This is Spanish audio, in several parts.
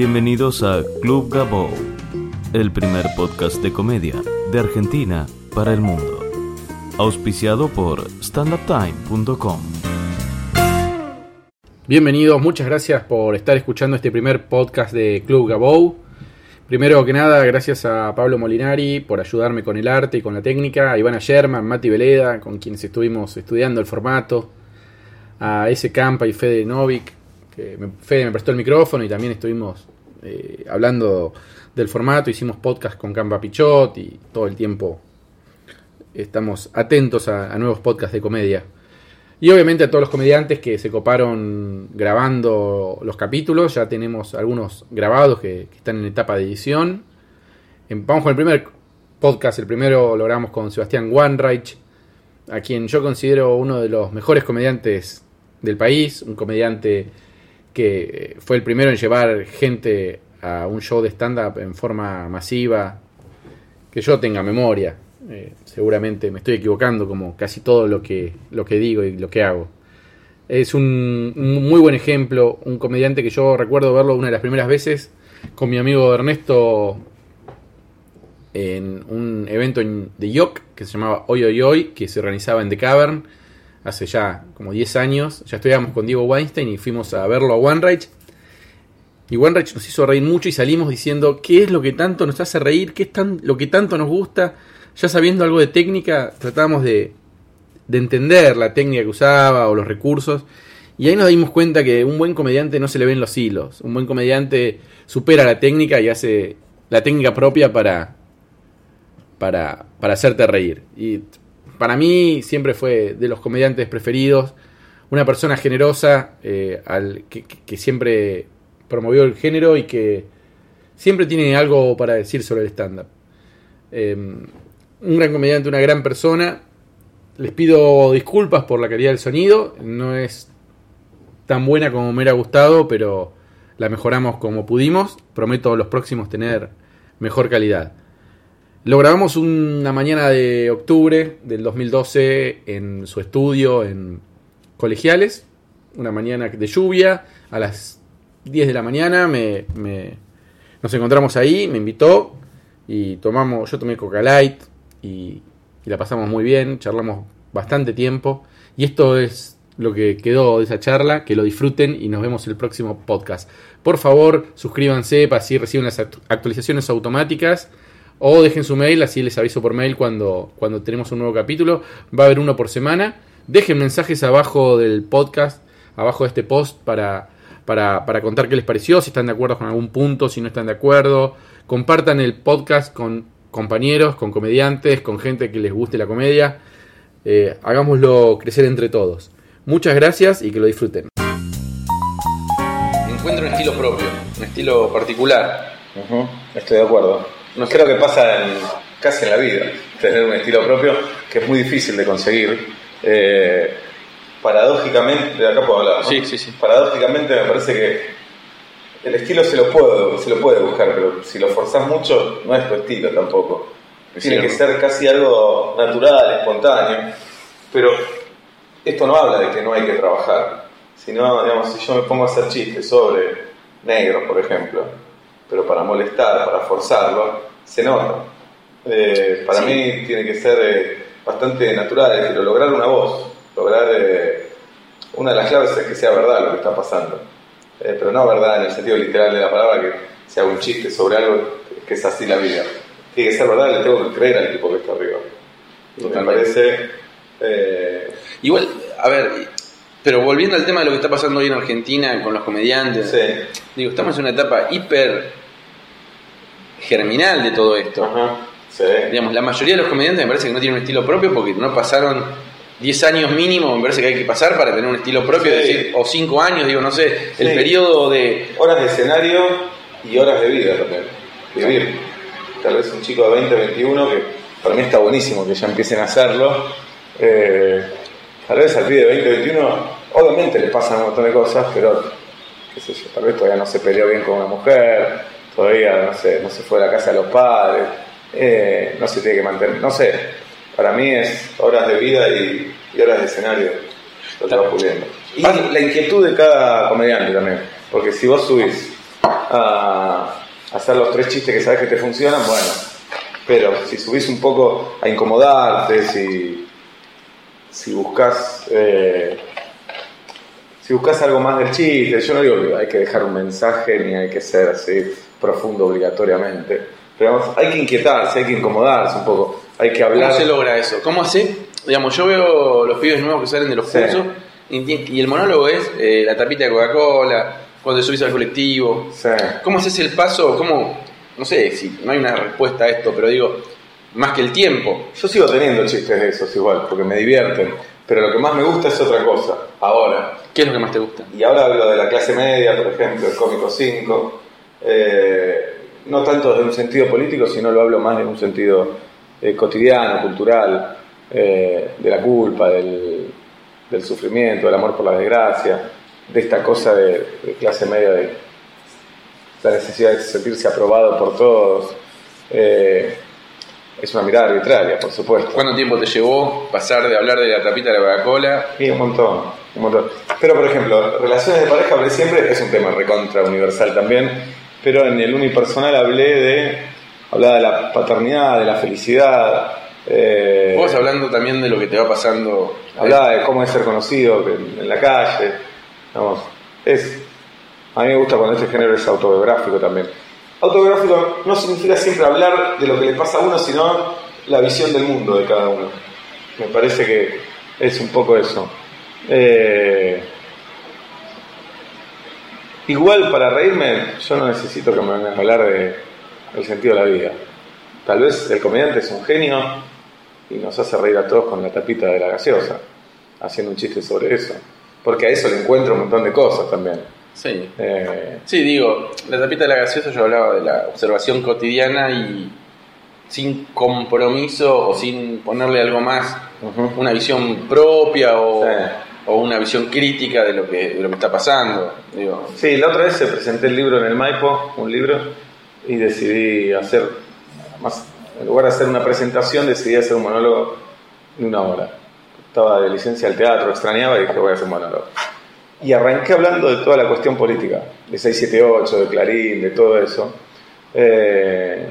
Bienvenidos a Club Gabo, el primer podcast de comedia de Argentina para el mundo. Auspiciado por standuptime.com. Bienvenidos, muchas gracias por estar escuchando este primer podcast de Club Gabou. Primero que nada, gracias a Pablo Molinari por ayudarme con el arte y con la técnica, a Ivana Sherman, Mati Veleda, con quienes estuvimos estudiando el formato, a ese Campa y Fede Novik, me, Fede me prestó el micrófono y también estuvimos eh, hablando del formato, hicimos podcast con Campa Pichot y todo el tiempo estamos atentos a, a nuevos podcasts de comedia. Y obviamente a todos los comediantes que se coparon grabando los capítulos, ya tenemos algunos grabados que, que están en etapa de edición. Em, Vamos con el primer podcast, el primero lo grabamos con Sebastián Wanreich, a quien yo considero uno de los mejores comediantes del país, un comediante que fue el primero en llevar gente a un show de stand-up en forma masiva, que yo tenga memoria. Eh, seguramente me estoy equivocando como casi todo lo que, lo que digo y lo que hago. Es un, muy buen ejemplo, un comediante que yo recuerdo verlo una de las primeras veces con mi amigo Ernesto en un evento en- de Yok que se llamaba Hoy Hoy Hoy, que se organizaba en The Cavern hace ya como 10 años. Ya estudiábamos con Diego Weinstein y fuimos a verlo a OneRage. Y OneRage nos hizo reír mucho y salimos diciendo qué es lo que tanto nos hace reír, qué es tan, lo que tanto nos gusta. Ya sabiendo algo de técnica, tratamos de, de entender la técnica que usaba o los recursos. Y ahí nos dimos cuenta que un buen comediante no se le ven los hilos. Un buen comediante supera la técnica y hace la técnica propia para, para, para hacerte reír. Para mí siempre fue de los comediantes preferidos. Una persona generosa eh, al, que, siempre promovió el género y que siempre tiene algo para decir sobre el stand-up. Eh, un gran comediante, una gran persona. Les pido disculpas por la calidad del sonido. No es tan buena como me hubiera gustado, pero la mejoramos como pudimos. Prometo los próximos tener mejor calidad. Lo grabamos una mañana de octubre del 2012 en su estudio en Colegiales. Una mañana de lluvia. A las 10 de la mañana me, me- nos encontramos ahí, me invitó y tomamos, yo tomé Coca Light y, la pasamos muy bien, charlamos bastante tiempo. Y esto es lo que quedó de esa charla, que lo disfruten y nos vemos el próximo podcast. Por favor, suscríbanse para así reciben las actu- actualizaciones automáticas. O dejen su mail, así les aviso por mail cuando, cuando tenemos un nuevo capítulo. Va a haber uno por semana. Dejen mensajes abajo del podcast, abajo de este post, para, para, para contar qué les pareció, si están de acuerdo con algún punto, si no están de acuerdo. Compartan el podcast con compañeros, con comediantes, con gente que les guste la comedia. Eh, hagámoslo crecer entre todos. Muchas gracias y que lo disfruten. Encuentro un estilo propio, un estilo particular. Estoy de acuerdo. No creo que pasa en- casi en la vida tener un estilo propio que es muy difícil de conseguir. Eh, paradójicamente, de acá puedo hablar. ¿no? Sí, sí, sí. Paradójicamente me parece que el estilo se lo puede, se lo puede buscar, pero si lo forzás mucho no es tu estilo tampoco. Tiene que ser casi algo natural, espontáneo. Pero esto no habla de que no hay que trabajar, sino, digamos, si yo me pongo a hacer chistes sobre negros, por ejemplo, pero para molestar, para forzarlo, se nota. Eh, para Sí. mí tiene que ser eh, bastante natural, es decir, lograr una voz, lograr... eh, una de las claves es que sea verdad lo que está pasando. Pero no verdad en el sentido literal de la palabra, que sea un chiste sobre algo que es así la vida. Tiene que ser verdad, le tengo que creer al tipo que está arriba. Me parece... Igual, a ver, pero volviendo al tema de lo que está pasando hoy en Argentina con los comediantes, sí. digo, estamos en una etapa hiper germinal de todo esto. Ajá. Sí. Digamos, la mayoría de los comediantes me parece que no tienen un estilo propio porque no pasaron 10 años mínimo, me parece que hay que pasar para tener un estilo propio, Sí. es decir, o 5 años, digo, no sé, el Sí. periodo de... Horas de escenario y horas de vida también. Vivir. Tal vez un chico de 20, 21, que para mí está buenísimo que ya empiecen a hacerlo. Eh, tal vez al pibe de 20, 21, obviamente le pasan un montón de cosas, pero qué sé yo, tal vez todavía no se peleó bien con una mujer, todavía no sé, no se fue a la casa de los padres, eh, no se tiene que mantener, no sé. Para mí es horas de vida y, y horas de escenario. Lo que va puliendo. Y la inquietud de cada comediante también. Porque si vos subís a hacer los tres chistes que sabes que te funcionan, bueno. Pero si subís un poco a incomodarte, si, si buscas eh, si buscas algo más del chiste, yo no digo que hay que dejar un mensaje ni hay que ser así profundo obligatoriamente, pero hay que inquietarse, hay que incomodarse un poco, hay que hablar. ¿Cómo se logra eso? ¿Cómo hace? Digamos, yo veo los pibes nuevos que salen de los Sí. cursos y, y el monólogo es eh, la tapita de Coca-Cola, cuando te subís al colectivo. Sí. ¿Cómo haces el paso? ¿Cómo? No sé si no hay una respuesta a esto, pero digo, más que el tiempo. Yo sigo teniendo chistes de esos igual, porque me divierten, pero lo que más me gusta es otra cosa, ahora. ¿Qué es lo que más te gusta? Y ahora hablo de la clase media, por ejemplo, el cómico 5. Eh, no tanto desde un sentido político, sino lo hablo más en un sentido eh, cotidiano, cultural, eh, de la culpa, del, del sufrimiento, del amor por la desgracia, de esta cosa de, de clase media, de la necesidad de sentirse aprobado por todos. Eh, es una mirada arbitraria, por supuesto. ¿Cuánto tiempo te llevó pasar de hablar de la tapita de la Coca-Cola? Sí, un montón, un montón. Pero, por ejemplo, relaciones de pareja siempre, es un tema recontra universal también, pero en el unipersonal hablé de, hablaba de la paternidad, de la felicidad, eh, Vos hablando también de lo que te va pasando. hablaba de cómo es ser conocido en, en la calle, vamos, es, a mí me gusta cuando este género es autobiográfico también. Autobiográfico no significa siempre hablar de lo que le pasa a uno, sino la visión del mundo de cada uno. Me parece que es un poco eso. Eh, igual para reírme, yo no necesito que me vengan a hablar de, del sentido de la vida. Tal vez el comediante es un genio y nos hace reír a todos con la tapita de la gaseosa, haciendo un chiste sobre eso. Porque a eso le encuentro un montón de cosas también. Sí. Eh, Sí, digo, la tapita de la gaseosa yo hablaba de la observación cotidiana y sin compromiso o sin ponerle algo más, una visión propia o, Sí. O una visión crítica de lo que, de lo que está pasando. Digo, Sí, la otra vez se presenté el libro en el Maipo, un libro, y decidí hacer, más, en lugar de hacer una presentación, decidí hacer un monólogo de una hora. Estaba de licencia al teatro, extrañaba y dije voy a hacer un monólogo. Y arranqué hablando de toda la cuestión política, de 678, de Clarín, de todo eso. Eh,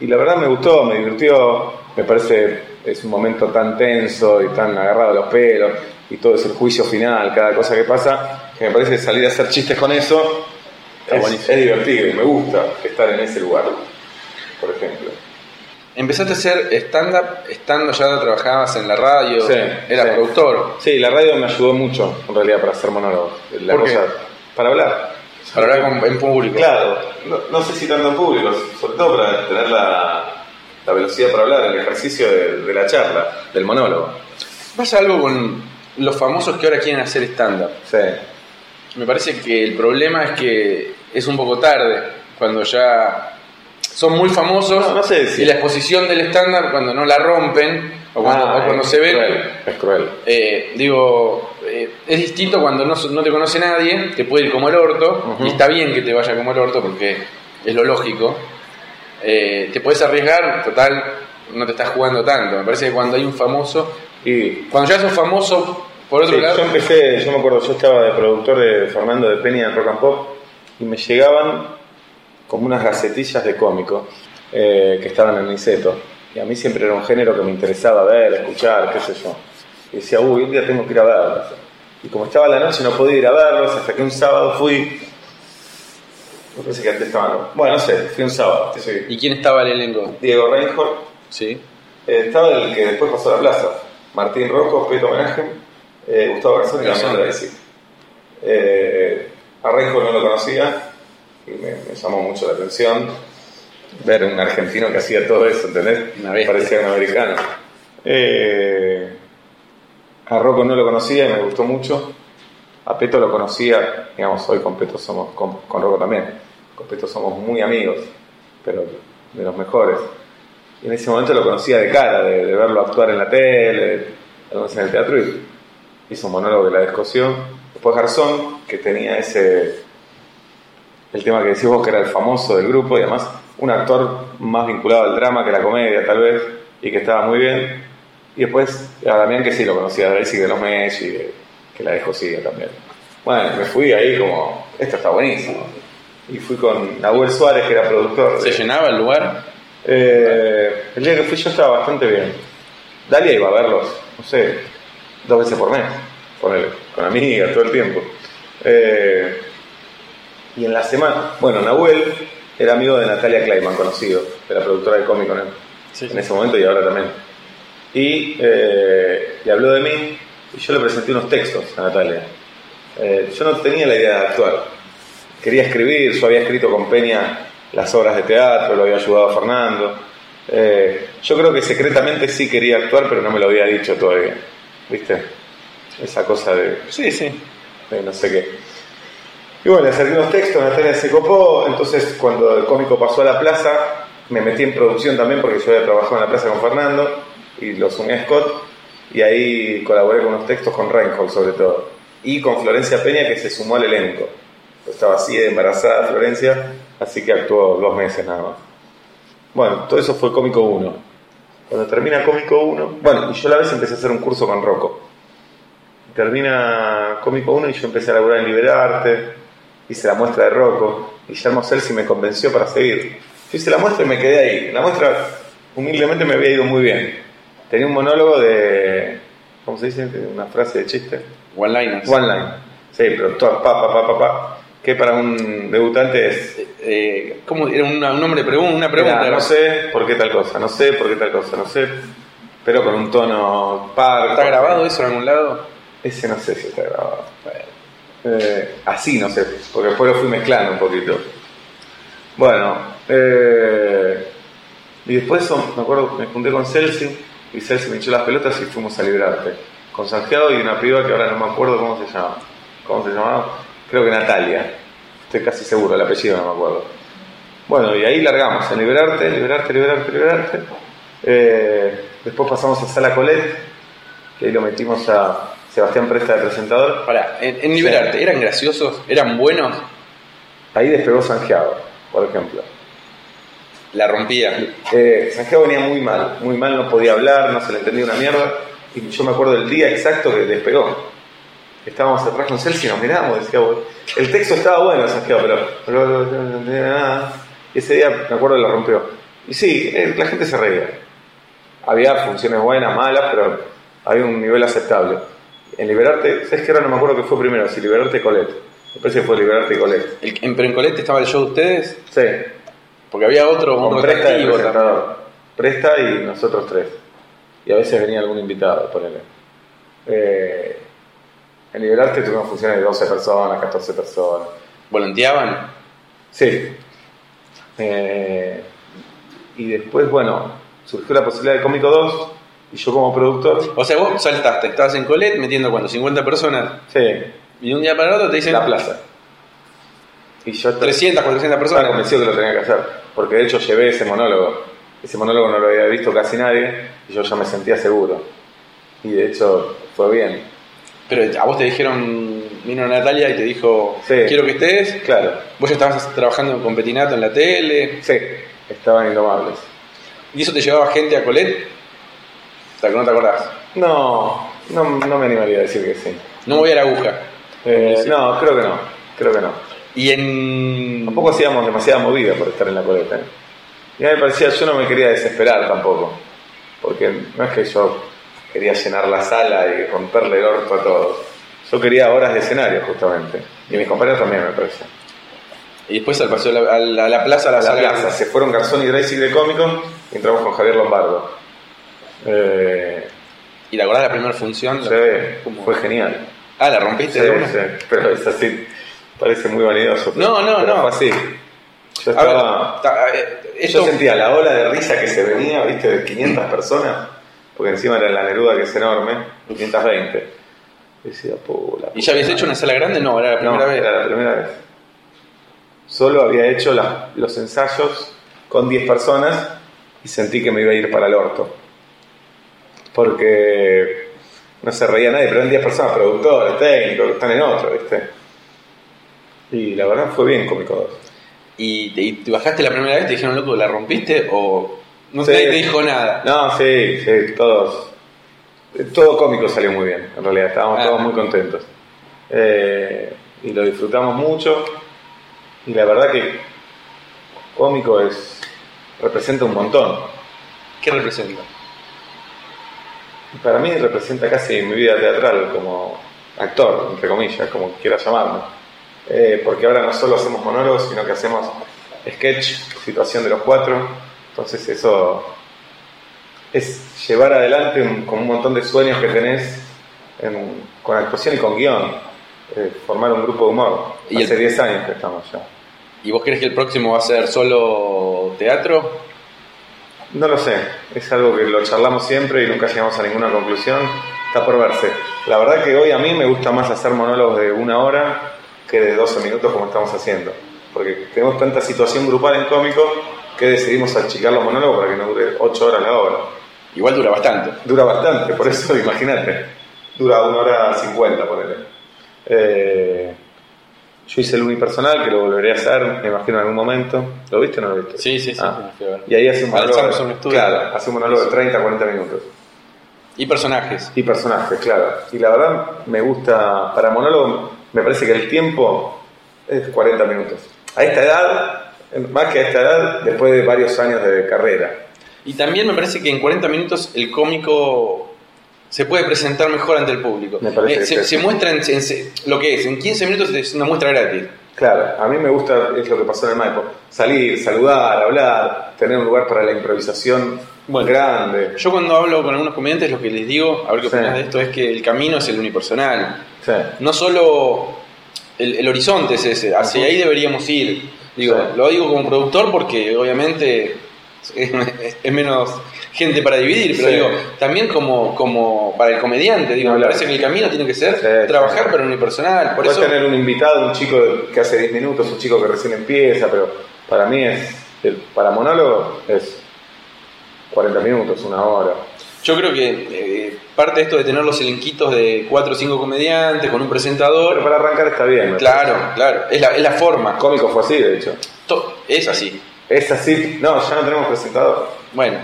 y la verdad me gustó, me divirtió, me parece es un momento tan tenso y tan agarrado a los pelos y todo es el juicio final, cada cosa que pasa, que me parece que salir a hacer chistes con eso es, es divertido y me gusta estar en ese lugar, por ejemplo. empezaste a hacer stand-up estando ya trabajabas en la radio, Sí, eras sí. productor. Sí, la radio me ayudó mucho en realidad para hacer monólogos. La ¿Por qué? cosa, para hablar. Para hablar con- en público. Claro, no, no sé si tanto en público, sobre todo para tener la, la velocidad para hablar, el ejercicio de, de la charla, del monólogo. Pasa algo con los famosos que ahora quieren hacer stand-up. Sí, Me parece que el problema es que es un poco tarde, cuando ya son muy famosos No, no sé si- y la exposición del estándar cuando no la rompen o cuando, Ah, o cuando es se ven, cruel, es cruel. eh, digo, eh, es distinto cuando no, no te conoce nadie, te puede ir como el orto, y está bien que te vaya como el orto porque es lo lógico. Eh, te puedes arriesgar, total, no te estás jugando tanto. Me parece que cuando hay un famoso, Y cuando ya sos famoso, por otro Sí, lado, yo empecé, yo me acuerdo, yo estaba de productor de Fernando de Peña en Rock and Pop y me llegaban como unas gacetillas de cómico eh, que estaban en Niceto. Y a mí siempre era un género que me interesaba ver, escuchar, qué sé yo. Y decía, uy, un día tengo que ir a verlos. Y como estaba la noche no podía ir a verlos hasta que un sábado fui. Me parece que antes estaban. Bueno, no sé, fui un sábado. sí. ¿y quién estaba el elenco? Diego Reinhold, Sí. eh, estaba el que después pasó a la plaza. Martín Rocco, Peto Homenaje, eh, Gustavo Garzón y de sí. Eh, a no lo conocía y me, me llamó mucho la atención ver un argentino que hacía todo eso, ¿entendés? Una. Parecía un americano. Eh, a Rocco no lo conocía y me gustó mucho. A Peto lo conocía, digamos, hoy con Peto somos, con, con Rocco también, con Peto somos muy amigos, pero de los mejores. Y en ese momento lo conocía de cara, de, de verlo actuar en la tele, en el teatro, y hizo un monólogo que la descoció. Después Garzón, que tenía ese. el tema que decís vos, que era el famoso del grupo, y además un actor más vinculado al drama que a la comedia, tal vez, y que estaba muy bien. Y después a Damián, que sí lo conocía de Basic de los Messi, que, que la descosía también. Bueno, me fui ahí como. esto está buenísimo. y fui con Nahuel Suárez, que era productor. ¿Se de- llenaba el lugar? Eh, el día que fui yo estaba bastante bien. Dalia iba a verlos, no sé, dos veces por mes, ponele, con amigas todo el tiempo. Eh, y en la semana, bueno, Nahuel era amigo de Natalia Kleiman, conocido, de la productora de cómic con él, Sí, en ese momento y ahora también. Y eh, le habló de mí y yo le presenté unos textos a Natalia. Eh, yo no tenía la idea de actuar. Quería escribir, yo había escrito con Peña las obras de teatro, lo había ayudado a Fernando. Eh, yo creo que secretamente sí quería actuar, pero no me lo había dicho todavía. ¿Viste? Esa cosa de, Sí, sí. de no sé qué. Y bueno, le acerqué unos textos, Natalia se copó, entonces cuando el cómico pasó a la plaza, me metí en producción también porque yo había trabajado en la plaza con Fernando y lo sumé a Scott y ahí colaboré con unos textos con Reinhold sobre todo y con Florencia Peña que se sumó al elenco. Estaba así de embarazada Florencia, así que actuó dos meses nada más. Bueno, todo eso fue Cómico 1. Cuando termina Cómico 1, bueno, y yo a la vez empecé a hacer un curso con Rocco. Termina Cómico 1 y yo empecé a laburar en Liberarte, hice la muestra de Rocco, Guillermo Celsi me convenció para seguir. Yo hice la muestra y me quedé ahí. La muestra, humildemente, me había ido muy bien. Tenía un monólogo de. ¿Cómo se dice? Una frase de chiste. One liners. One line. Sí, pero toda pa, pa, pa, pa, pa. Que para un debutante es. Eh, ¿Cómo? Era una- un nombre, pregun- una pregunta. Era, no sé por qué tal cosa, no sé por qué tal cosa, no sé. Pero con un tono par. ¿Está grabado eso en algún lado? Ese no sé si está grabado. Eh, así no sé, porque después lo fui mezclando un poquito. Bueno, eh, y después eso, me acuerdo, me junté con Celsi y Celsi me echó las pelotas y fuimos a librarte. Con Sanjeado y una piba que ahora no me acuerdo cómo se llama. ¿Cómo se llamaba? Creo que Natalia. Estoy casi seguro, el apellido no me acuerdo. Bueno, y ahí largamos, en liberarte, liberarte, liberarte, liberarte. Eh, después pasamos a Sala Colette, que ahí lo metimos a Sebastián Presta de presentador. Para, en, en Liberarte, ¿eran graciosos? ¿Eran buenos? Ahí despegó Sanjeado, por ejemplo. La rompía. Eh, Sanjeado venía muy mal, muy mal, no podía hablar, no se le entendía una mierda. Y yo me acuerdo del día exacto que despegó. Estábamos atrás con Celsi y nos mirábamos, decíamos, el texto estaba bueno, Sanjeado, pero, pero no entendía nada. Y ese día me acuerdo que lo rompió. Y sí, eh, la gente se reía. Había funciones buenas, malas, pero había un nivel aceptable. En Liberarte, ¿sabes qué ahora no me acuerdo qué fue primero? Si Liberarte y Colette. Me parece que fue Liberarte y Colette. El- en, pero en Colette estaba el show de ustedes, Sí, porque había otro, con otro Presta presentador. Presta y nosotros tres. Y a veces venía algún invitado, ponele. Eh, en Liberarte tuvimos funciones de 12 personas, 14 personas. ¿Volanteaban? Sí. Eh, y después, bueno, surgió la posibilidad de Cómico 2 y yo como productor, O sea, vos saltaste, estabas en Colette metiendo cuando 50 personas sí, y un día para el otro te dicen la plaza. Y yo 300, 400 estaba personas. convencido que lo tenía que hacer, porque de hecho llevé ese monólogo. Ese monólogo no lo había visto casi nadie y yo ya me sentía seguro. Y de hecho fue bien. Pero a vos te dijeron, vino Natalia y te dijo, Sí. quiero que estés. Claro, Vos ya estabas trabajando con Petinato en la tele. sí, estaban indomables. ¿Y eso te llevaba gente a Colette? O sea, que no te acordás. No, no, no me animaría a decir que sí. No voy a la aguja. Eh. No, creo que no, creo que no. Y en. Tampoco hacíamos demasiada movida por estar en la coleta. ¿eh? Y a mí me parecía, yo no me quería desesperar tampoco. Porque no es que yo quería llenar la sala y romperle el orto a todos. Yo quería horas de escenario, justamente. Y mis compañeros también, me parece. Y después al paseo a la, a la- la plaza, a la, A la sala. plaza, se fueron Garzón y Dreisig de cómico y entramos con Javier Lombardo. Eh, ¿Y te acordás de la primera función? sí, ¿Cómo? fue genial. Ah, la rompiste Sí, de una. sí, pero es así, parece muy vanidoso. No, no, no. Fue así. Yo ver, estaba. ta- eh, Yo sentía la ola de risa que se venía, viste, de 500 personas, porque encima era la Neruda que es enorme, 520. Y decía, "Pu, la ¿Y ya habías hecho una madre". sala grande? No, era la primera No, vez. era la primera vez. Solo había hecho la- los ensayos con 10 personas y sentí que me iba a ir para el orto. Porque no se reía nadie, pero eran 10 personas, productores, técnicos, que están en otro, ¿viste? Y la verdad fue bien Cómico 2. ¿Y te, y te bajaste la primera vez te dijeron, loco, la rompiste? ¿O no Sí. te dijo nada? No, sí, sí, todos. Todo cómico salió muy bien, en realidad, estábamos Ah. todos muy contentos. Eh, y lo disfrutamos mucho. Y la verdad que cómico es representa un montón. ¿Qué representa? Para mí representa casi mi vida teatral como actor, entre comillas, como quieras llamarme. Eh, porque ahora no solo hacemos monólogos, sino que hacemos sketch, situación de los cuatro. Entonces eso es llevar adelante un, con un montón de sueños que tenés en- con actuación y con guion. eh, formar un grupo de humor. Y Hace el- 10 años que estamos ya. ¿Y vos crees que el próximo va a ser solo teatro? No lo sé, es algo que lo charlamos siempre y nunca llegamos a ninguna conclusión. Está por verse. La verdad que hoy a mí me gusta más hacer monólogos de una hora que de 12 minutos como estamos haciendo. Porque tenemos tanta situación grupal en cómico que decidimos achicar los monólogos para que no dure 8 horas la obra. Igual dura bastante. Dura bastante, por eso imagínate. Dura una hora 50, ponele. Eh, yo hice el unipersonal, que lo volveré a hacer, me imagino en algún momento. ¿Lo viste o no lo viste? Sí, sí, sí. Ah. a. Y ahí hace un monólogo. Studio. Claro, hace un monólogo de 30, 40 minutos. Y personajes. Y personajes, claro. Y la verdad me gusta, para monólogo, me parece que el tiempo es 40 minutos. A esta edad, más que a esta edad, después de varios años de carrera. Y también me parece que en 40 minutos el cómico se puede presentar mejor ante el público. Me parece Eh, que se, se muestra en, en- lo que es, en 15 minutos es una muestra gratis. Claro, a mí me gusta, es lo que pasó en el Maipo, salir, saludar, hablar, tener un lugar para la improvisación Bueno. grande. Yo cuando hablo con algunos comediantes lo que les digo, a ver qué Sí. opinas de esto, es que el camino es el unipersonal. Sí. No solo el, el horizonte es ese, hacia Ujú. ahí deberíamos ir. Digo, Sí. Lo digo como productor porque obviamente es, menos gente para dividir, pero Sí. digo, también como, como para el comediante, digo, me parece que el camino tiene que ser Sí, trabajar sí. para el unipersonal. Por Puedes eso, tener un invitado, un chico que hace 10 minutos, un chico que recién empieza, pero para mí es, para monólogo es 40 minutos, una hora. Yo creo que eh, parte de esto de tener los elenquitos de cuatro o cinco comediantes con un Pero presentador, para arrancar está bien. me claro, claro, es la, es la forma. Cómico fue así, de hecho. To- Es así. Es así. No, ya no tenemos presentador. Bueno,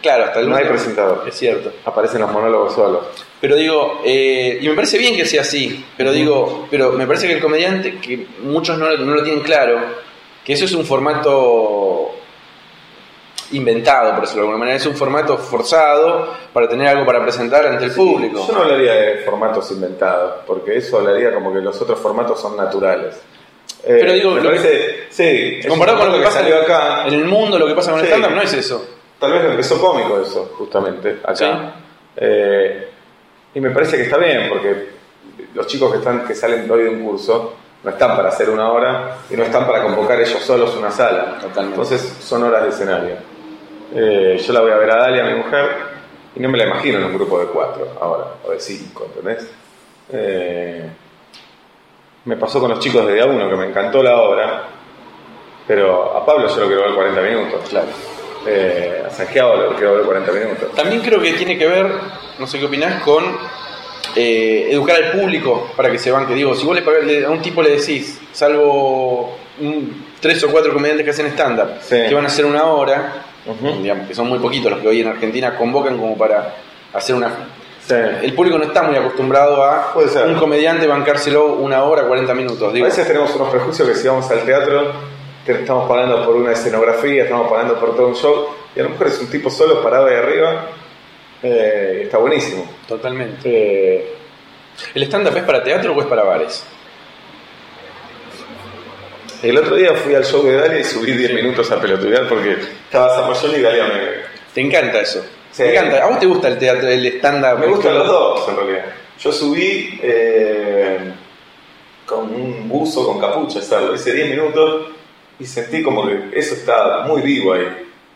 claro, hasta el No hay presentador. Es cierto. Aparecen los monólogos solos. Pero digo, eh, y me parece bien que sea así, pero digo, pero me parece que el comediante, que muchos no, no lo tienen claro, que eso es un formato inventado, por decirlo de alguna manera, es un formato forzado para tener algo para presentar ante el público. Yo no hablaría de formatos inventados, porque eso hablaría como que los otros formatos son naturales. Eh, Pero digo, me lo parece, sí, Comparado con lo que pasa salió acá. en el mundo, lo que pasa con el stand-up no es eso. Tal vez empezó cómico eso, justamente, acá. Sí. Eh, y me parece que está bien, porque los chicos que están que salen hoy de un curso no están para hacer una hora y no están para convocar ellos solos una sala. Totalmente. Entonces son horas de escenario. Eh, yo la voy a ver a Dalia, mi mujer, y no me la imagino en un grupo de cuatro ahora, o de cinco, ¿entendés? Eh, me pasó con los chicos de día uno, que me encantó la obra, pero a Pablo yo lo quiero ver 40 minutos. Claro. Eh, a Santiago lo quiero ver 40 minutos. También creo que tiene que ver, no sé qué opinás, con eh, educar al público para que se banque. Digo, si vos le pagás- le- a un tipo le decís, salvo un- tres o cuatro comediantes que hacen stand-up, Sí. que van a hacer una hora, Digamos, que son muy poquitos los que hoy en Argentina convocan como para hacer una... Sí. El público no está muy acostumbrado a un comediante bancárselo una hora, 40 minutos. A veces tenemos unos prejuicios que si vamos al teatro te- estamos pagando por una escenografía, estamos pagando por todo un show, y a lo mejor es un tipo solo parado ahí arriba, eh, está buenísimo. totalmente. Eh, ¿El stand-up es para teatro o es para bares? El otro día fui al show de Dalia y subí 10 minutos a pelotudear porque estaba Zamayón y Dalia me, Te encanta eso. Sí. Te encanta. ¿A vos te gusta el teatro, el stand-up? Me gustan los dos, en realidad. Yo subí eh, con un buzo con capucha, ¿sabes? Hice 10 minutos y sentí como que eso estaba muy vivo ahí.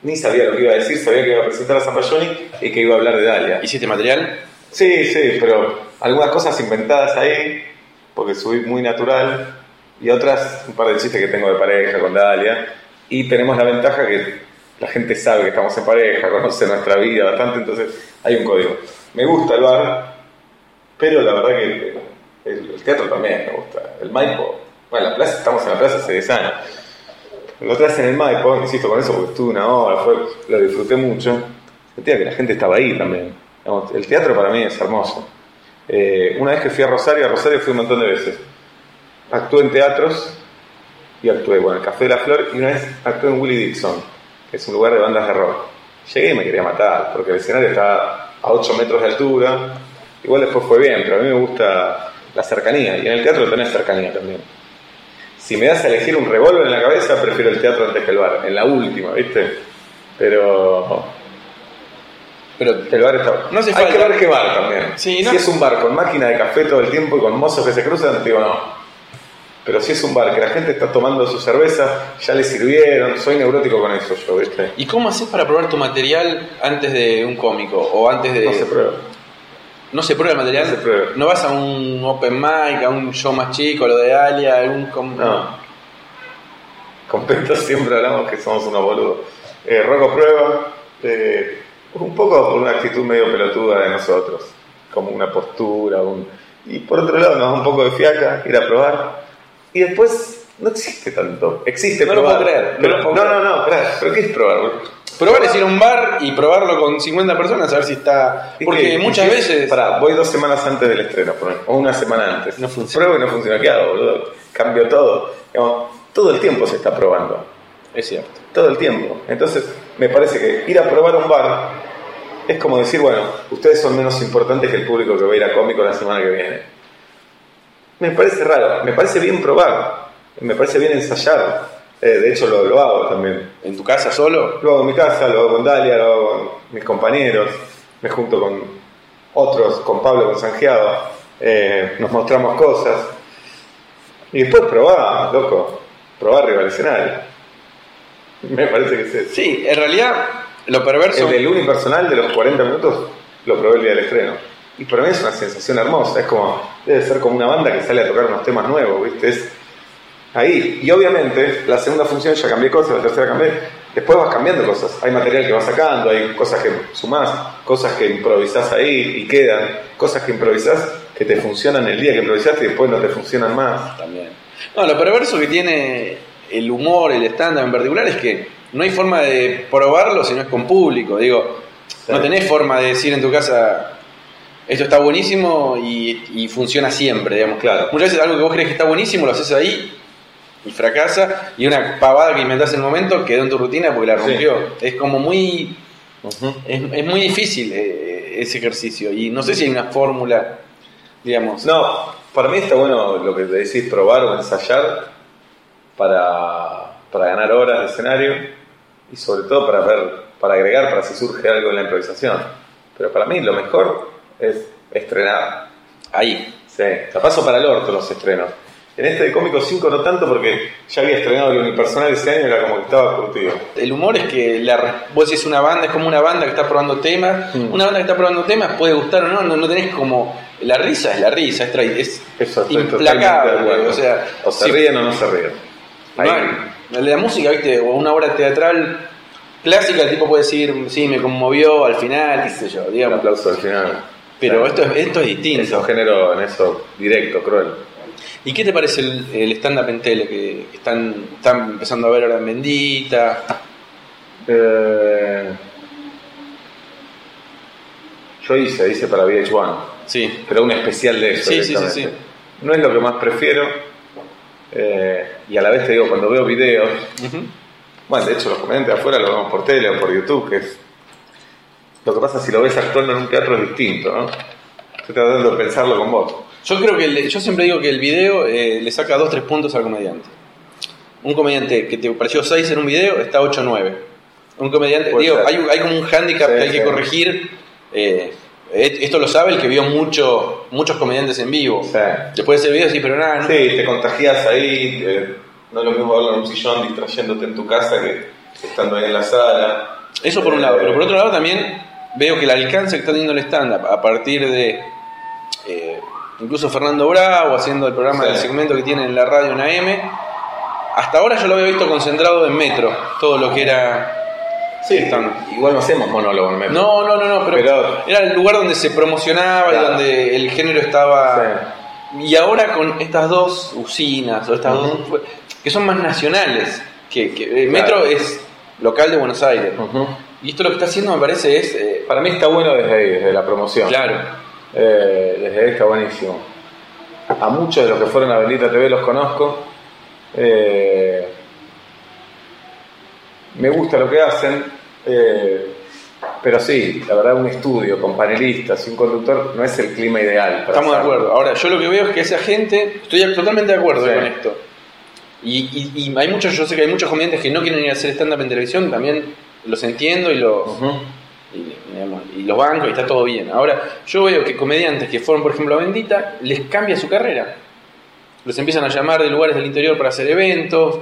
Ni sabía lo que iba a decir, sabía que iba a presentar a Zampalloni y que iba a hablar de Dalia. ¿Hiciste material? Sí, sí, pero algunas cosas inventadas ahí, porque subí muy natural, y otras, un par de chistes que tengo de pareja con Dalia. Y tenemos la ventaja que la gente sabe que estamos en pareja, conoce nuestra vida bastante, entonces hay un código. Me gusta el bar, pero la verdad que el, el teatro también me gusta. El Maipo, bueno, la plaza, estamos en la plaza hace 10 años. Lo traes en el Maipo, insisto con eso porque estuve una hora, fue, lo disfruté mucho. Sentía que la gente estaba ahí también. El teatro para mí es hermoso. Eh, una vez que fui a Rosario, a Rosario fui un montón de veces. Actué en teatros y actué, bueno, el Café de la Flor, y una vez actué en Willie Dixon, que es un lugar de bandas de rock. Llegué y me quería matar, porque el escenario estaba a 8 metros de altura. Igual después fue bien, pero a mí me gusta la cercanía, y en el teatro tenés cercanía también. Si me das a elegir un revólver en la cabeza, prefiero el teatro antes que el bar, en la última, ¿viste? Pero Pero el bar está. No hace Hay falta. que ver qué bar también. Sí, si es un bar con máquina de café todo el tiempo y con mozos que se cruzan, digo no. Pero si es un bar que la gente está tomando su cerveza, ya le sirvieron, soy neurótico con eso yo, ¿viste? ¿Y cómo haces para probar tu material antes de un cómico? O antes de. No se prueba. ¿No se prueba el material? No se prueba. ¿No vas a un open mic, a un show más chico, lo de Alia, algún No. Con Pento siempre hablamos que somos unos boludos. Eh, Rocco prueba, eh, un poco por una actitud medio pelotuda de nosotros, como una postura, un... y por otro lado nos da un poco de fiaca ir a probar, y después no existe tanto. Existe No lo probar. puedo creer, no Pero- lo puedo no, creer. no, no, espera, ¿pero qué es probar? boludo? Probar es ir a un bar y probarlo con 50 personas a ver si está. ¿Y Porque qué? muchas ¿Y qué? veces. Pará, voy dos semanas antes del estreno, por ejemplo, o una semana antes. No funciona. Pruebo y no funciona. ¿Qué hago, boludo? Cambio todo. Digamos, todo el tiempo se está probando. Es cierto. Todo el tiempo. Entonces, me parece que ir a probar un bar es como decir, bueno, ustedes son menos importantes que el público que va a ir a cómico la semana que viene. Me parece raro. Me parece bien probar. Me parece bien ensayar. Eh, de hecho, lo, lo hago también. ¿En tu casa solo? Lo hago en mi casa, lo hago con Dalia, lo hago con mis compañeros, me junto con otros, con Pablo, con Sanjeado, eh, nos mostramos cosas. Y después probá, loco, del escenario. Me parece que es eso. Sí, en realidad, lo perverso. El del unipersonal de los 40 minutos lo probé el día del estreno. Y para mí es una sensación hermosa, es como, debe ser como una banda que sale a tocar unos temas nuevos, ¿viste? Es ahí. Y obviamente, la segunda función ya cambié cosas, la tercera cambié. Después vas cambiando cosas. Hay material que vas sacando, hay cosas que sumás, cosas que improvisás ahí y quedan, cosas que improvisás que te funcionan el día que improvisaste y después no te funcionan más. También. No, lo perverso que tiene el humor, el stand-up en particular, es que no hay forma de probarlo si no es con público. Digo, no tenés forma de decir en tu casa, esto está buenísimo y, y funciona siempre, digamos. Claro. Muchas veces algo que vos crees que está buenísimo lo haces ahí y fracasa, y una pavada que inventás en el momento quedó en tu rutina porque la Sí. rompió. Es como muy. Es, es muy difícil eh, ese ejercicio, y no sé si hay una fórmula, digamos. No, para mí está bueno lo que te decís, probar o ensayar para, para ganar horas de escenario y sobre todo para ver, para agregar, para si surge algo en la improvisación. Pero para mí lo mejor es estrenar. Ahí. Sí, la paso para el orto los estrenos. En este de Cómico 5 no tanto porque ya había estrenado el unipersonal ese año y era como que estaba curtido. El humor es que la, vos decís una banda, es como una banda que está probando temas. Mm. Una banda que está probando temas puede gustar o no, no, no tenés como. La risa es la risa, es, es Eso implacable. O sea, o se ríen o no se ríen. No, la música, viste, o una obra teatral clásica, el tipo puede decir, sí, me conmovió al final, qué sé yo, Un digamos. aplauso al final. Pero Claro. esto es, esto es Es distinto. un género en eso directo, cruel. ¿Y qué te parece el, el stand-up en tele que que están, están empezando a ver ahora en Bendita? Eh, yo hice, hice para VH1, Sí, pero un especial de eso. Sí, sí, sí, sí. No es lo que más prefiero. eh, y a la vez te digo, cuando veo videos, bueno, de hecho los comediantes afuera lo vemos por tele o por YouTube, que es. Lo que pasa si lo ves actuando en un teatro es distinto, ¿no? Estoy tratando de pensarlo con vos. Yo creo que el- yo siempre digo que el video eh, le saca 2-3 puntos al comediante. Un comediante que te pareció 6 en un video está 8-9. Un comediante, Puede digo, hay, hay como un hándicap Sí, que hay que sí. corregir. eh, esto lo sabe el que vio mucho, muchos comediantes en vivo. Sí. Después de ese video, sí, pero nada, no. Sí, te contagias ahí, eh, no es lo mismo verlo en un sillón distrayéndote en tu casa que estando ahí en la sala. Eso por un lado, pero por otro lado también veo que el alcance que está teniendo el stand-up a partir de eh, incluso Fernando Bravo haciendo el programa Sí. del segmento que tiene en la radio en AM, hasta ahora yo lo había visto concentrado en Metro, todo lo que era... Sí, stand-up. igual no hacemos monólogo en metro. No, no, no, no, pero, Pero- era el lugar donde se promocionaba Claro. y donde el género estaba... Y ahora con estas dos usinas, o estas dos, que son más nacionales, que, que- eh, Claro. Metro es local de Buenos Aires. Y esto lo que está haciendo me parece es... eh, Para mí está bueno desde ahí, desde la promoción. claro. Eh, desde ahí está buenísimo. A muchos de los que fueron a Bendita TV los conozco. Eh, me gusta lo que hacen, eh, pero sí, la verdad un estudio con panelistas y un conductor no es el clima ideal. para Estamos de acuerdo. Ahora, yo lo que veo es que esa gente, estoy totalmente de acuerdo Sí. con esto. Y, y- y hay muchos, yo sé que hay muchos comediantes que no quieren ir a hacer stand-up en televisión, también los entiendo y los. Y, los bancos y está todo bien. Ahora, yo veo que comediantes que fueron, por ejemplo, a Bendita, les cambia su carrera. Los empiezan a llamar de lugares del interior para hacer eventos.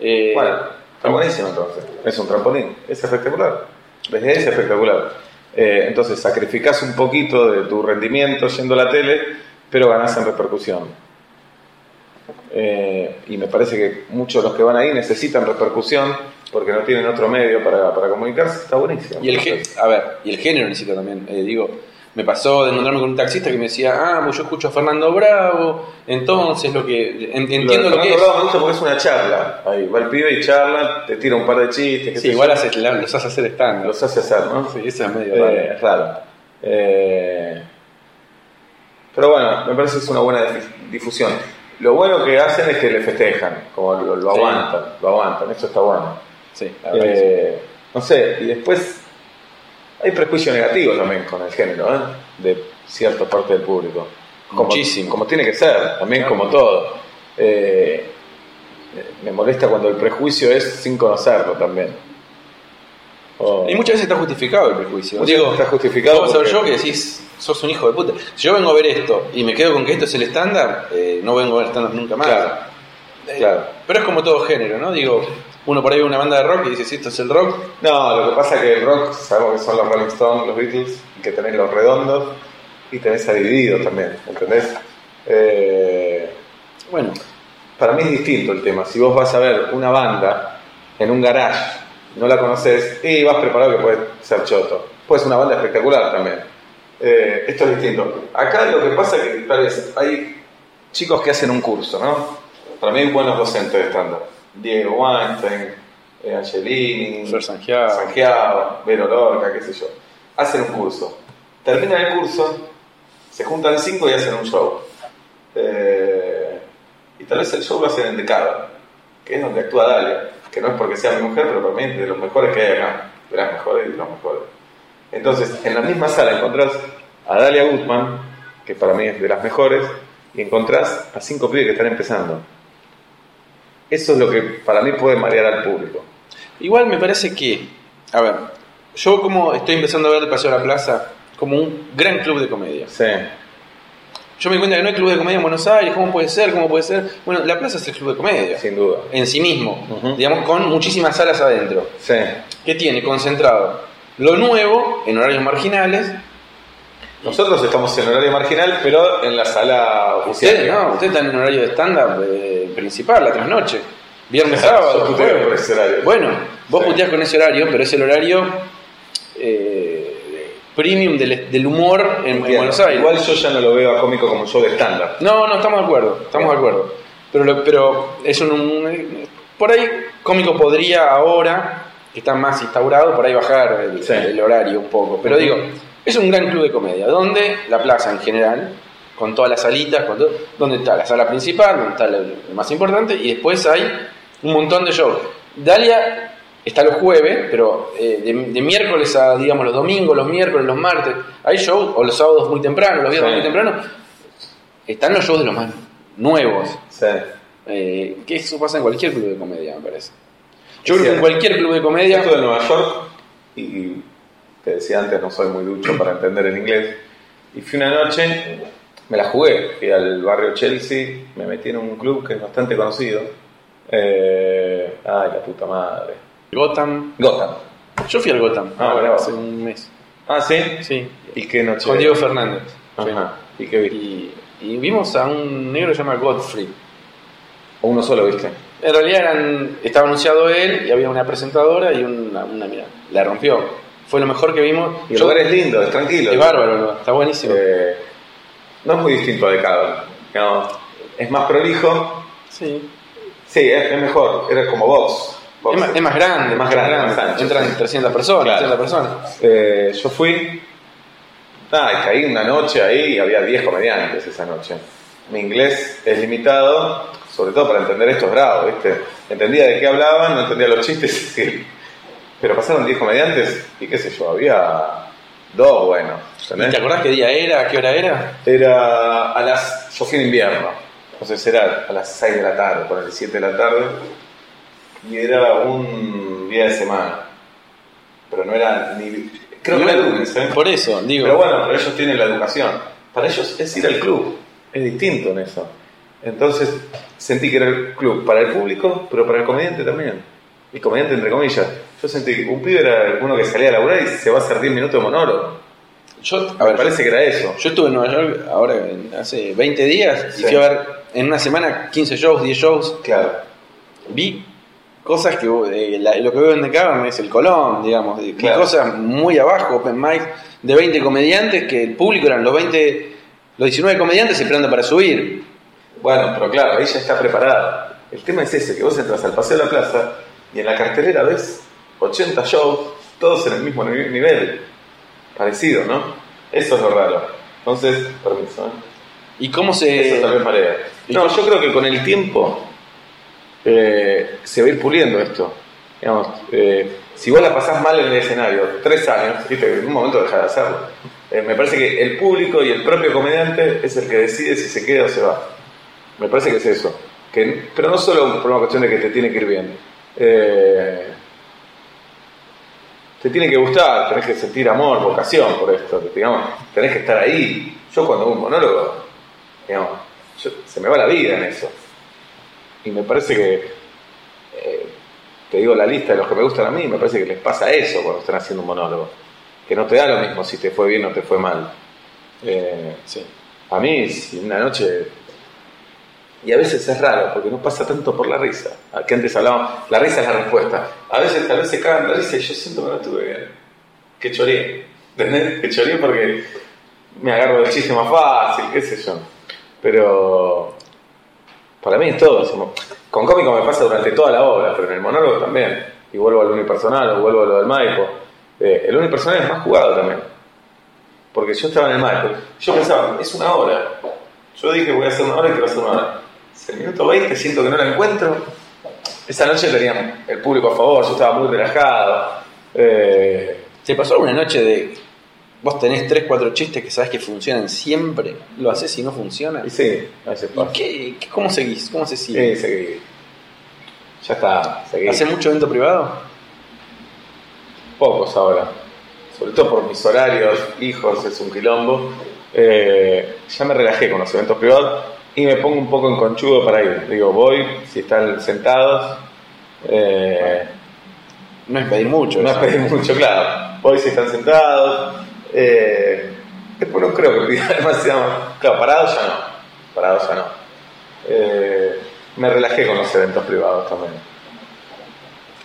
eh, Bueno, está buenísimo entonces. Es un trampolín, es espectacular. Desde ahí es espectacular. Eh, entonces sacrificás un poquito de tu rendimiento yendo a la tele, pero ganás en repercusión. Eh, y me parece que muchos de los que van ahí necesitan repercusión porque no tienen otro medio para, para comunicarse. Está buenísimo. Y el, a ver, y el género necesita también. eh, digo, me pasó de encontrarme con un taxista que me decía, ah, pues yo escucho a Fernando Bravo, entonces lo que. en- entiendo lo, de que Fernando es. Bravo me gusta porque es una charla. Ahí va el pibe y charla, te tira un par de chistes. Sí, igual haces- los hace hacer stand los hace hacer, ¿no? Sí, eso es medio Eh, raro. es raro. Eh, pero bueno, me parece que es una buena difu- difusión. Lo bueno que hacen es que le festejan, como lo, lo Sí. aguantan, lo aguantan, eso está bueno. Sí, la verdad que sí. Eh, no sé, y después hay prejuicio negativo también con el género, ¿eh? de cierta parte del público. Como, Muchísimo. Como tiene que ser, también Claro. como todo. Eh, me molesta cuando el prejuicio es sin conocerlo también. O- Y muchas veces está justificado el prejuicio. Veces está justificado Vamos a ver porque- yo que decís, sos un hijo de puta. Si yo vengo a ver esto y me quedo con que esto es el estándar, eh, no vengo a ver estándar nunca más. Claro. Eh, Claro. Pero es como todo género, ¿no? Digo, uno por ahí ve una banda de rock y dice, si esto es el rock, No, lo que pasa es que el rock, sabemos que son los Rolling Stones, los Beatles, que tenés los redondos y tenés a divididos también, ¿entendés? Eh, bueno, para mí es distinto el tema. Si vos vas a ver una banda en un garage, no la conoces y vas preparado que puede ser choto. Puede ser una banda espectacular también. Eh, esto es distinto. Acá lo que pasa es que tal vez hay chicos que hacen un curso, ¿no? Para mí hay buenos docentes de estándar. Diego Weinstein, eh, Angelini, Fer Sangiao. Sangiao, Vero Lorca, qué sé yo. Hacen un curso. Terminan el curso, se juntan cinco y hacen un show. Eh, y tal vez el show lo hacen en The Cavern, que es donde actúa Dalia, que no es porque sea mi mujer, pero para mí es de los mejores que hay acá, de las mejores y de los mejores. Entonces, en la misma sala encontrás a Dalia Gutman, que para mí es de las mejores, y encontrás a cinco pibes que están empezando. Eso es lo que para mí puede marear al público. igual me parece que, a ver, yo como estoy empezando a ver el Paseo de la Plaza como un gran club de comedia. Sí, Yo me di cuenta que no hay club de comedia en Buenos Aires, ¿cómo puede ser? ¿Cómo puede ser? Bueno, la plaza es el club de comedia. sin duda. En sí mismo, digamos, con muchísimas salas adentro. Sí. que tiene concentrado lo nuevo en horarios marginales. Nosotros estamos en horario marginal, pero en la sala oficial. Ustedes no, ustedes están en horario de stand-up eh, principal, la trasnoche. Viernes, Yo sábado. puteo por ese horario. Bueno, vos Sí. puteás con ese horario, pero es el horario eh, premium del, del humor en. Buenos Aires. Igual yo ya no lo veo a cómico como un show de estándar. No, no, estamos de acuerdo, estamos de acuerdo. Pero, lo- pero es un, un- Por ahí, cómico podría ahora, que está más instaurado, por ahí bajar el, Sí. el horario un poco. Pero digo, es un gran club de comedia, donde la plaza en general, con todas las salitas, con todo, donde está la sala principal, donde está el más importante, y después hay un montón de shows. Dalia está los jueves, pero eh, de, de miércoles a, digamos, los domingos, los miércoles, los martes, hay shows, o los sábados muy temprano, los viernes Sí. muy temprano, están los shows de los más nuevos. Sí. Eh, que eso pasa en cualquier club de comedia, me parece. Yo creo que en cualquier club de comedia. Esto de Nueva York, y te decía antes, no soy muy ducho para entender el inglés. Y fui una noche, me la jugué. Fui al barrio Chelsea, me metí en un club que es bastante conocido. Eh, ay, la puta madre. Gotham. Gotham. Yo fui al Gotham Ah, ahora, hace un mes. Ah, ¿sí? Sí. ¿Y qué noche? Con Diego Fernández. Ajá. ¿Y qué viste? Y, y vimos a un negro que se llama Godfrey. ¿O uno solo viste? En realidad eran, estaba anunciado él y había una presentadora y una, una mira, la rompió. Fue lo mejor que vimos. Y el Yo- lugar es lindo, es tranquilo. es bárbaro, está buenísimo. Eh, no es muy distinto a The Cavern. No, es más prolijo. sí. Sí, es, es mejor. Era como Vox. Vox. Es más, es más grande, Más grande, más Entran sí. 300 personas, Claro. 300 personas. Eh, yo fui. Ah, y caí una noche ahí y había 10 comediantes esa noche. Mi inglés es limitado, sobre todo para entender estos grados, ¿viste? Entendía de qué hablaban, no entendía los chistes. Pero pasaron 10 comediantes y qué sé yo, había dos buenos. ¿Y ¿entendés? ¿Te acordás qué día era? ¿A qué hora era? Era a las. Yo fui en invierno. Entonces era a las 6 de la tarde, por el 7 de la tarde. Y era un día de semana. Pero no era ni. Creo que era lunes, ¿eh? Por eso, digo. Pero bueno, pero ellos tienen la educación. Para ellos es ir al club. Es distinto en eso. Entonces sentí que era el club para el público, pero para el comediante también. Y comediante entre comillas. Yo sentí que un pibe era uno que salía a laburar y se va a hacer 10 minutos de monólogo. yo, a Me ver, parece que era eso. yo estuve en Nueva York ahora hace 20 días y Sí. fui a ver en una semana 15 shows, 10 shows. Claro. Vi cosas que eh, la- lo que veo en The Cavern es el Colón, digamos. Vi Claro. cosas muy abajo, open mic, de 20 comediantes que el público eran los 20, los 19 comediantes esperando para subir. Bueno, pero claro, ahí ya está preparado. El tema es ese, que vos entras al Paseo de la Plaza y en la cartelera ves 80 shows, todos en el mismo ni- nivel. Parecido, ¿no? Eso es lo raro. Entonces, permiso, ¿eh? ¿Y cómo Eso se...? también marea. ¿y No, yo creo que con el tiempo eh, se va a ir puliendo esto. Digamos, eh, si vos la pasás mal en el escenario, tres años, viste, en un momento deja de hacerlo. Eh, me parece que el público y el propio comediante es el que decide si se queda o se va. Me parece que es eso. Que, pero no solo por una cuestión de que te tiene que ir bien. Eh, te tiene que gustar, tenés que sentir amor, vocación por esto, digamos, tenés que estar ahí. Yo cuando hago un monólogo, digamos, yo- se me va la vida en eso. Y me parece que, eh, te digo la lista de los que me gustan a mí, me parece que les pasa eso cuando están haciendo un monólogo. Que no te da lo mismo si te fue bien o te fue mal. Eh, Sí. a mí, si una noche. Y a veces es raro, porque no pasa tanto por la risa. Que antes hablábamos, la risa es la respuesta. A veces tal vez se cagan la risa y yo siento que no estuve bien. Que choreé. ¿Entendés? Que choreé porque me agarro del chiste más fácil, qué sé yo. Pero para mí es todo. Con cómico me pasa durante toda la obra, pero en el monólogo también. Y vuelvo al unipersonal o vuelvo a lo del Maipo. Eh, el unipersonal es más jugado también. Porque yo estaba en el Maipo. Yo pensaba, es una hora. Yo dije, voy a hacer una hora y quiero hacer una hora. Es el minuto 20, siento que no la encuentro. Esa noche tenía el público a favor, yo estaba muy relajado. Eh, ¿Te pasó alguna noche de vos tenés 3, 4 chistes que sabes que funcionan siempre? ¿Lo haces y no funciona? y sí, a veces ¿Y pasa. qué, qué- cómo seguís? ¿Cómo se sigue? Sí, seguí. Ya está, seguí. ¿Hace mucho evento privado? pocos ahora. Sobre todo por mis horarios, hijos, es un quilombo. Eh, ya me relajé con los eventos privados y me pongo un poco en conchudo para ir. Digo, voy, si están sentados. eh, No es pedir mucho. no es pedir mucho, claro. Voy si están sentados. Eh, después no creo que pida demasiado. Claro, parados ya no. Parados ya no. Eh, me relajé con los eventos privados también.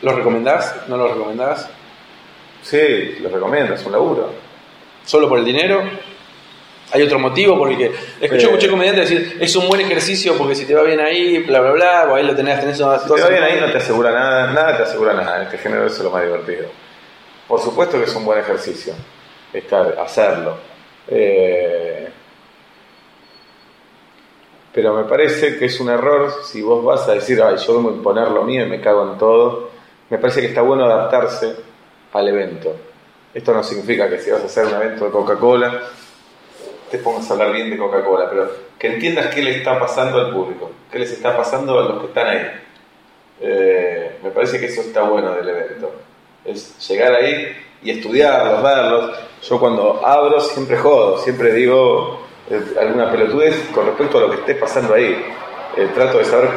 ¿Lo recomendás? ¿No lo recomendás? Sí, los recomiendo, es un laburo. ¿Solo por el dinero? ¿Hay otro motivo? Porque escuché Eh. muchos comediantes decir, es un buen ejercicio porque si te va bien ahí, bla, bla, bla, o ahí lo tenés, tenés todas Si te va bien ahí no te asegura nada, nada te asegura nada, este género eso es lo más divertido. Por supuesto que es un buen ejercicio estar, hacerlo. Eh, pero me parece que es un error si vos vas a decir, ay, yo vengo a imponer lo mío y me cago en todo. Me parece que está bueno adaptarse al evento. Esto no significa que si vas a hacer un evento de Coca-Cola, te pongas a hablar bien de Coca-Cola, pero que entiendas qué le está pasando al público, qué les está pasando a los que están ahí. Eh, me parece que eso está bueno del evento. Es llegar ahí y estudiarlos, verlos. Yo cuando abro siempre jodo, siempre digo eh, alguna pelotudez con respecto a lo que esté pasando ahí. Eh, trato de saber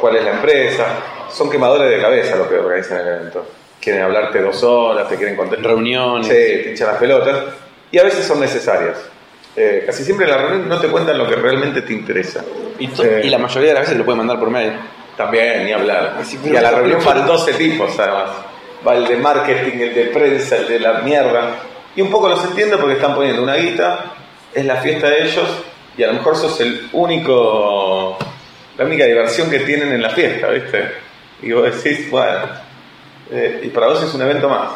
cuál es la empresa. Son quemadores de cabeza los que organizan el evento. Quieren hablarte dos horas, te quieren contar Reuniones. Sí, te echan las pelotas. Y a veces son necesarias. Eh, casi siempre en la reunión no te cuentan lo que realmente te interesa. Y, Eh, y la mayoría de las veces lo pueden mandar por mail. También, ni hablar. Y a la reunión van 12 tipos, además. Va el de marketing, el de prensa, el de la mierda. Y un poco los entiendo porque están poniendo una guita, es la fiesta de ellos, y a lo mejor sos el único, la única diversión que tienen en la fiesta, ¿viste? Y vos decís, bueno, eh, y para vos es un evento más.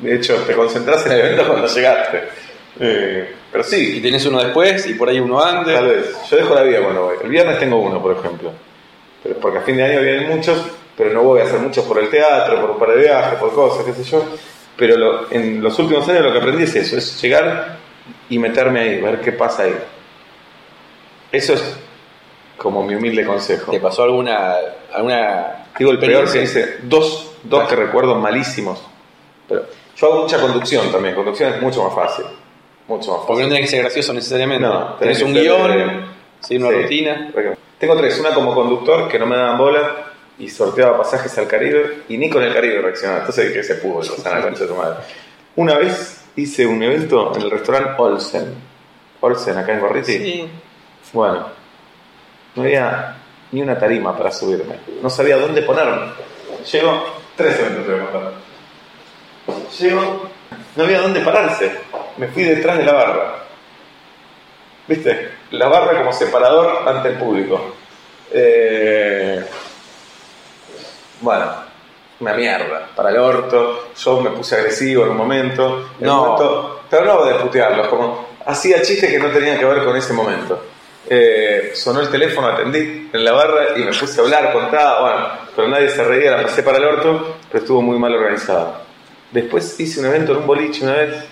De hecho, te concentras en el evento cuando llegaste. Eh, pero sí, Y tenés uno después y por ahí uno antes. Tal vez. Yo dejo la vida cuando voy. El viernes tengo uno, por ejemplo. Pero porque a fin de año vienen muchos, pero no voy a hacer mucho por el teatro, por un par de viajes, por cosas, qué sé yo. Pero lo- en los últimos años lo que aprendí es eso, es llegar y meterme ahí, ver qué pasa ahí. Eso es como mi humilde consejo. ¿Te pasó alguna, alguna Digo, el peor que hice, dos, dos que recuerdo malísimos. Pero yo hago mucha conducción también, conducción es mucho más fácil. Mucho más Porque no tiene que ser gracioso necesariamente. No, Tenés tenés un guion, eh, sí, una Sí. rutina. Tengo tres, una como conductor que no me daban bola y sorteaba pasajes al Caribe y ni con el Caribe reaccionaba. Entonces, que se pudo, o sea, la concha de tu madre. Una vez hice un evento en el restaurante Olsen. Olsen, acá en Gorriti. Sí. Bueno, no había ni una tarima para subirme. No sabía dónde ponerme. Llego, tres eventos te voy a contar. Llego, no había dónde pararse. Me fui detrás de la barra. ¿Viste? La barra como separador ante el público. Eh, Bueno, una mierda. Para el orto. Yo me puse agresivo en un momento. En un No. momento- pero no de putearlos, como hacía chistes que no tenían que ver con ese momento. Eh, sonó el teléfono, atendí en la barra y me puse a hablar, contaba, bueno, pero nadie se reía, la pasé para el orto, pero estuvo muy mal organizado. Después hice un evento en un boliche una vez,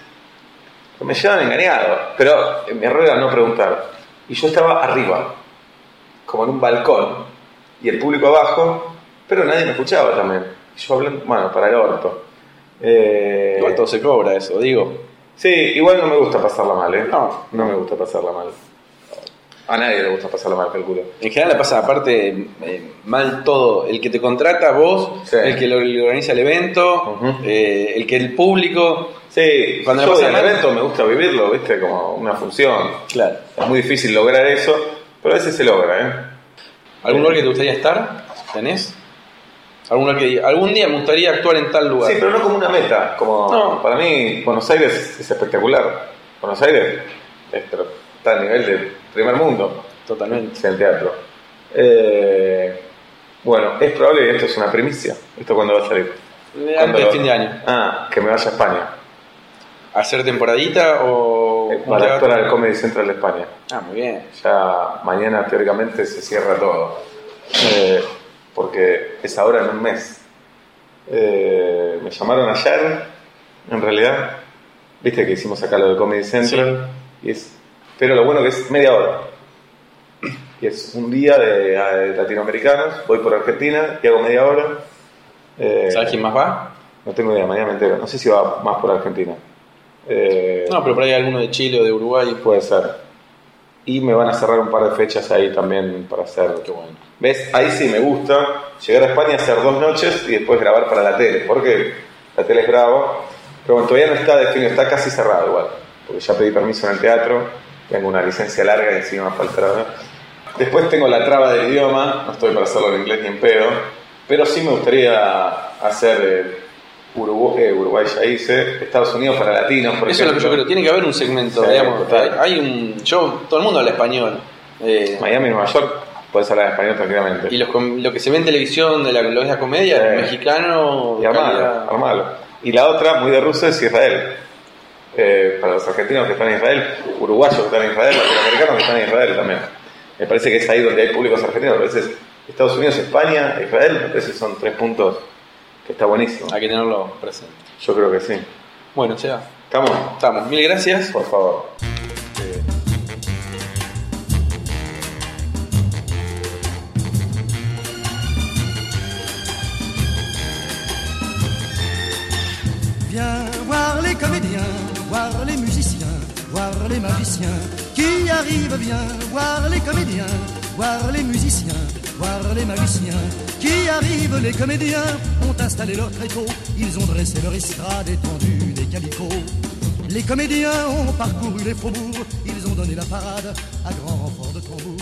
me llevan engañado, pero mi error era no preguntar. Y yo estaba arriba, como en un balcón, y el público abajo, pero nadie me escuchaba también. Y yo hablando, bueno, para el orto. Eh, Igual todo se cobra eso, digo. Sí, igual no me gusta pasarla mal, ¿eh? No. No me gusta pasarla mal. A nadie le gusta pasarla mal, calculo. En general le pasa aparte eh, mal todo. El que te contrata, vos, Sí. el que lo, le organiza el evento, eh, el que el público. Sí, Cuando yo le pasa el evento me gusta vivirlo, ¿viste? Como una función. Claro. Es muy difícil lograr eso, pero a veces se logra, ¿eh? ¿Algún lugar que te gustaría estar? ¿Tenés? ¿Algún, lugar que algún día me gustaría actuar en tal lugar? Sí, pero no como una meta. Como No. Para mí, Buenos Aires es espectacular. Buenos Aires es- pero está a nivel de primer mundo. Totalmente. en el teatro. Eh, bueno, es probable que esto es una primicia. ¿Esto cuándo va a salir? Antes ¿Cuándo del lo- fin de año. Ah, que me vaya a España. ¿Hacer temporadita o.? Eh, Para actuar al Comedy Central de España. Ah, muy bien. Ya mañana teóricamente se cierra todo. Eh, porque es ahora en un mes. Eh, me llamaron ayer, en realidad. Viste que hicimos acá lo de Comedy Central. Y es, pero lo bueno que es media hora. Y es un día de, de latinoamericanos. Voy por Argentina y hago media hora. Eh, ¿Sabes quién más va? No tengo idea, mañana me entero. No sé si va más por Argentina. Eh, No, pero por ahí alguno de Chile o de Uruguay. Puede ser. Y me van a cerrar un par de fechas ahí también para hacer. Qué bueno. ¿Ves? Ahí sí me gusta llegar a España, hacer dos noches y después grabar para la tele. Porque la tele es bravo. Pero bueno, todavía no está definido, está casi cerrado igual. Porque ya pedí permiso en el teatro. Tengo una licencia larga y encima faltará. ¿no? Después tengo la traba del idioma. No estoy para hacerlo en inglés ni en pedo. Pero sí me gustaría hacer eh, Uruguay, eh, Uruguay ya hice. Estados Unidos para latinos, por Eso es lo que yo ejemplo. creo. Tiene que haber un segmento, Sí, digamos. Hay un. Yo, todo el mundo habla español. Eh, Miami, Nueva York, puedes hablar español tranquilamente. y los lo que se ve en televisión de la, lo que es la comedia, Sí. el mexicano. Y armalo, armalo. Y la otra, muy de ruso, es Israel. Eh, para los argentinos que están en Israel, uruguayos que están en Israel, latinoamericanos que están en Israel también. Me parece que es ahí donde hay públicos argentinos. A veces Estados Unidos, España, Israel, me parece que son tres puntos que está buenísimo. Hay que tenerlo presente. Yo creo que sí. Bueno, ya. ¿Estamos? Estamos. Mil gracias. Por favor. Viens voir les comédiens, voir les musiciens, voir les magiciens qui arrivent. Viens voir les comédiens, voir les musiciens, voir les magiciens qui arrivent. Les comédiens ont installé leur tréteau, ils ont dressé leur estrade étendue des calicots. Les comédiens ont parcouru les faubourgs, ils ont donné la parade à grand renfort de tambour.